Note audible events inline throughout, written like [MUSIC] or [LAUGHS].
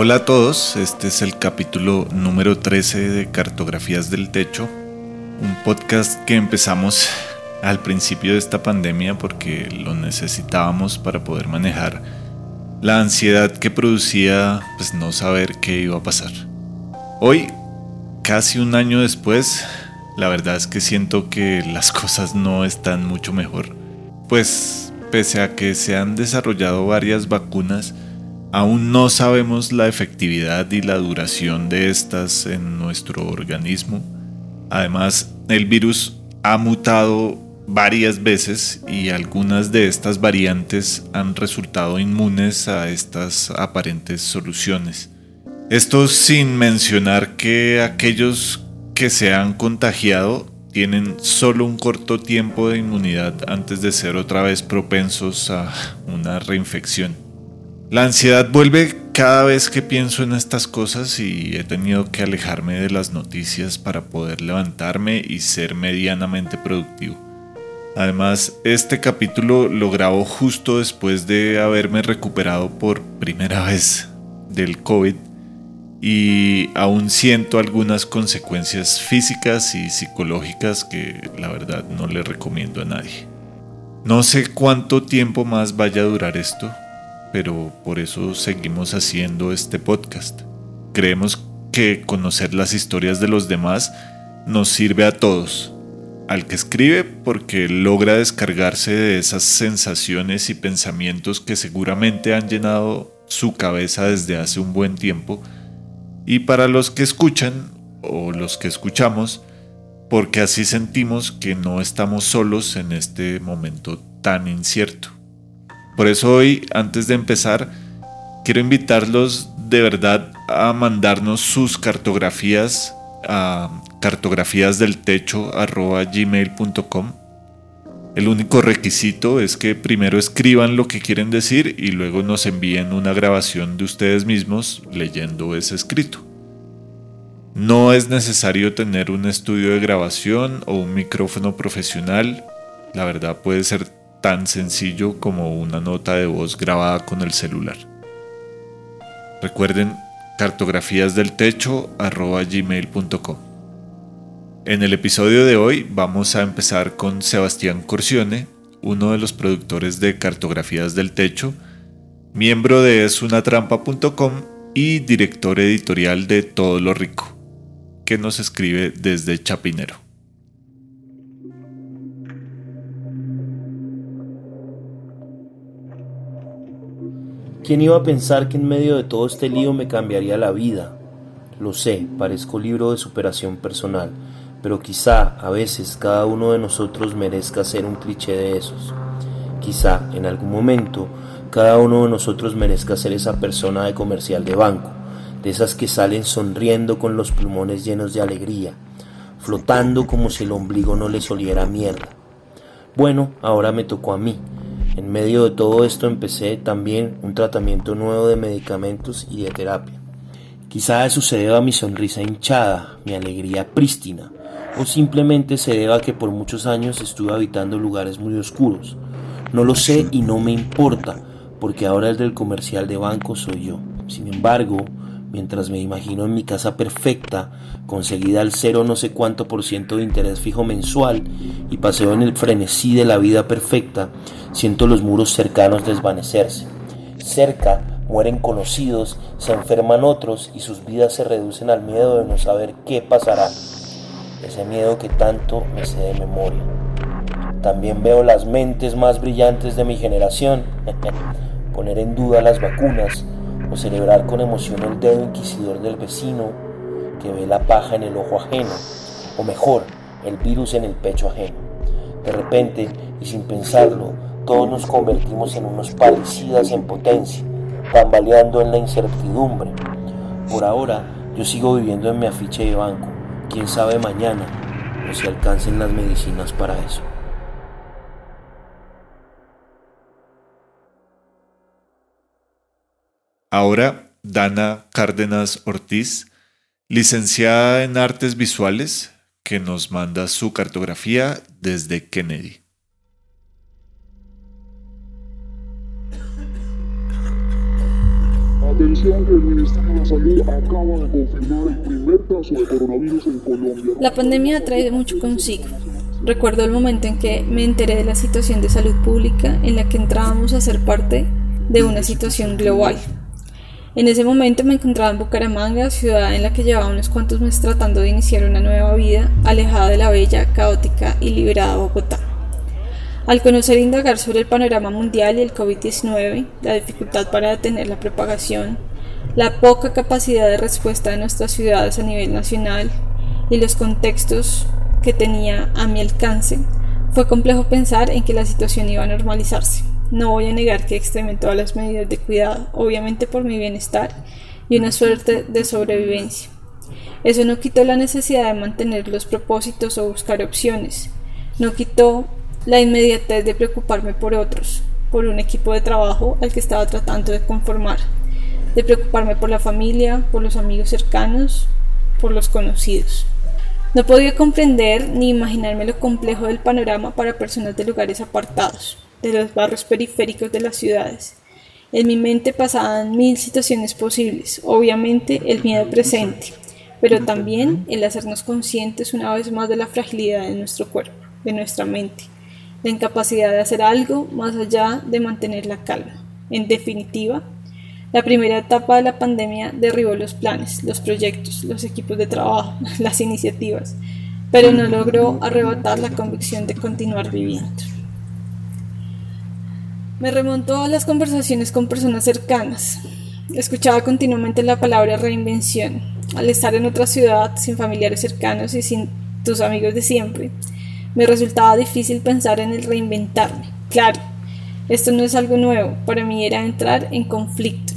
Hola a todos, este es el capítulo número 13 de Cartografías del Techo, un podcast que empezamos al principio de esta pandemia porque lo necesitábamos para poder manejar la ansiedad que producía pues no saber qué iba a pasar. Hoy, casi un año después, la verdad es que siento que las [LAUGHS] cosas no están mucho mejor, pues pese a que se han desarrollado varias vacunas, Aún no sabemos la efectividad y la duración de estas en nuestro organismo. Además, el virus ha mutado varias veces y algunas de estas variantes han resultado inmunes a estas aparentes soluciones. Esto sin mencionar que aquellos que se han contagiado tienen solo un corto tiempo de inmunidad antes de ser otra vez propensos a una reinfección. La ansiedad vuelve cada vez que pienso en estas cosas y he tenido que alejarme de las noticias para poder levantarme y ser medianamente productivo. Además, este capítulo lo grabo justo después de haberme recuperado por primera vez del COVID y aún siento algunas consecuencias físicas y psicológicas que la verdad no le recomiendo a nadie. No sé cuánto tiempo más vaya a durar esto, pero por eso seguimos haciendo este podcast. Creemos que conocer las historias de los demás nos sirve a todos. Al que escribe porque logra descargarse de esas sensaciones y pensamientos que seguramente han llenado su cabeza desde hace un buen tiempo. Y para los que escuchan o los que escuchamos, porque así sentimos que no estamos solos en este momento tan incierto. Por eso hoy, antes de empezar, quiero invitarlos de verdad a mandarnos sus cartografías a cartografíasdeltecho.gmail.com El único requisito es que primero escriban lo que quieren decir y luego nos envíen una grabación de ustedes mismos leyendo ese escrito. No es necesario tener un estudio de grabación o un micrófono profesional. La verdad puede ser tan sencillo como una nota de voz grabada con el celular. Recuerden cartografías del techo gmail.com. En el episodio de hoy vamos a empezar con Sebastián Corsione, uno de los productores de Cartografías del Techo, miembro de esunatrampa.com y director editorial de Todo lo Rico, que nos escribe desde Chapinero. ¿Quién iba a pensar que en medio de todo este lío me cambiaría la vida? Lo sé, parezco libro de superación personal, pero quizá a veces cada uno de nosotros merezca ser un cliché de esos. Quizá en algún momento cada uno de nosotros merezca ser esa persona de comercial de banco, de esas que salen sonriendo con los pulmones llenos de alegría, flotando como si el ombligo no les oliera mierda. Bueno, ahora me tocó a mí en medio de todo esto empecé también un tratamiento nuevo de medicamentos y de terapia. Quizá eso se deba a mi sonrisa hinchada, mi alegría prístina, o simplemente se deba a que por muchos años estuve habitando lugares muy oscuros. No lo sé y no me importa, porque ahora el del comercial de banco soy yo. Sin embargo, mientras me imagino en mi casa perfecta, conseguida al cero no sé cuánto por ciento de interés fijo mensual, y paseo en el frenesí de la vida perfecta, siento los muros cercanos desvanecerse. Cerca mueren conocidos, se enferman otros y sus vidas se reducen al miedo de no saber qué pasará. Ese miedo que tanto me sé de memoria. También veo las mentes más brillantes de mi generación [LAUGHS] poner en duda las vacunas, o celebrar con emoción el dedo inquisidor del vecino que ve la paja en el ojo ajeno, o mejor, el virus en el pecho ajeno. De repente, y sin pensarlo, todos nos convertimos en unos parecidas en potencia, tambaleando en la incertidumbre. Por ahora, yo sigo viviendo en mi afiche de banco. Quién sabe mañana, o si alcancen las medicinas para eso. Ahora, Dana Cárdenas Ortiz, licenciada en Artes Visuales, que nos manda su cartografía desde Kennedy. Atención que el Ministerio de Salud acaba de confirmar el primer caso de coronavirus en Colombia. La pandemia ha traído mucho consigo. Recuerdo el momento en que me enteré de la situación de salud pública en la que entrábamos a ser parte de una situación global. En ese momento me encontraba en Bucaramanga, ciudad en la que llevaba unos cuantos meses tratando de iniciar una nueva vida, alejada de la bella, caótica y liberada Bogotá. Al conocer e indagar sobre el panorama mundial y el COVID-19, la dificultad para detener la propagación, la poca capacidad de respuesta de nuestras ciudades a nivel nacional y los contextos que tenía a mi alcance, fue complejo pensar en que la situación iba a normalizarse. No voy a negar que extremé todas las medidas de cuidado, obviamente por mi bienestar y una suerte de sobrevivencia. Eso no quitó la necesidad de mantener los propósitos o buscar opciones, no quitó la inmediatez de preocuparme por otros, por un equipo de trabajo al que estaba tratando de conformar, de preocuparme por la familia, por los amigos cercanos, por los conocidos. No podía comprender ni imaginarme lo complejo del panorama para personas de lugares apartados, de los barrios periféricos de las ciudades. En mi mente pasaban mil situaciones posibles, obviamente el miedo presente, pero también el hacernos conscientes una vez más de la fragilidad de nuestro cuerpo, de nuestra mente, la incapacidad de hacer algo más allá de mantener la calma. En definitiva, la primera etapa de la pandemia derribó los planes, los proyectos, los equipos de trabajo, [LAUGHS] las iniciativas, pero no logró arrebatar la convicción de continuar viviendo. Me remontó a las conversaciones con personas cercanas. Escuchaba continuamente la palabra reinvención. Al estar en otra ciudad, sin familiares cercanos y sin tus amigos de siempre, me resultaba difícil pensar en el reinventarme. Claro, esto no es algo nuevo, para mí era entrar en conflicto,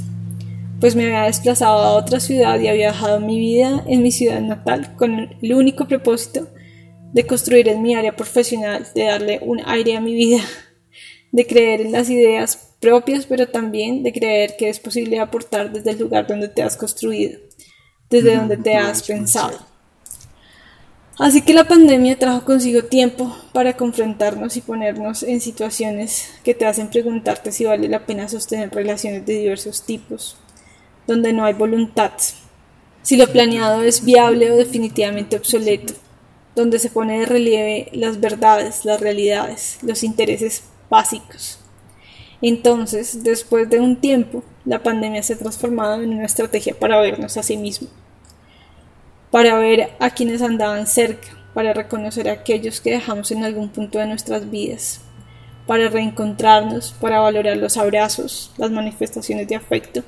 pues me había desplazado a otra ciudad y había dejado mi vida en mi ciudad natal con el único propósito de construir en mi área profesional, de darle un aire a mi vida, de creer en las ideas propias, pero también de creer que es posible aportar desde el lugar donde te has construido, desde donde te has pensado. Así que la pandemia trajo consigo tiempo para confrontarnos y ponernos en situaciones que te hacen preguntarte si vale la pena sostener relaciones de diversos tipos, donde no hay voluntad, si lo planeado es viable o definitivamente obsoleto, donde se pone de relieve las verdades, las realidades, los intereses básicos. Entonces, después de un tiempo, la pandemia se ha transformado en una estrategia para vernos a sí mismos para ver a quienes andaban cerca, para reconocer a aquellos que dejamos en algún punto de nuestras vidas, para reencontrarnos, para valorar los abrazos, las manifestaciones de afecto,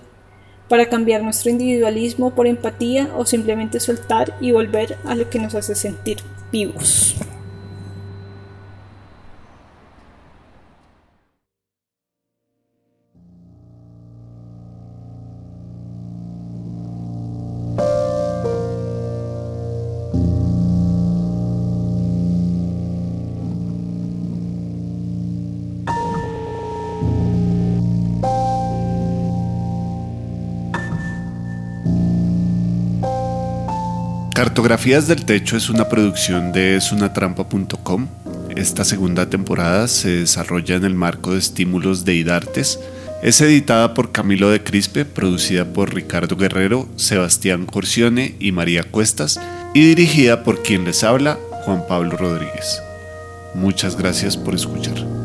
para cambiar nuestro individualismo por empatía o simplemente soltar y volver a lo que nos hace sentir vivos. Cartografías del Techo es una producción de esunatrampa.com. Esta segunda temporada se desarrolla en el marco de estímulos de IDARTES. Es editada por Camilo de Crispe, producida por Ricardo Guerrero, Sebastián Corcione y María Cuestas, y dirigida por quien les habla, Juan Pablo Rodríguez. Muchas gracias por escuchar.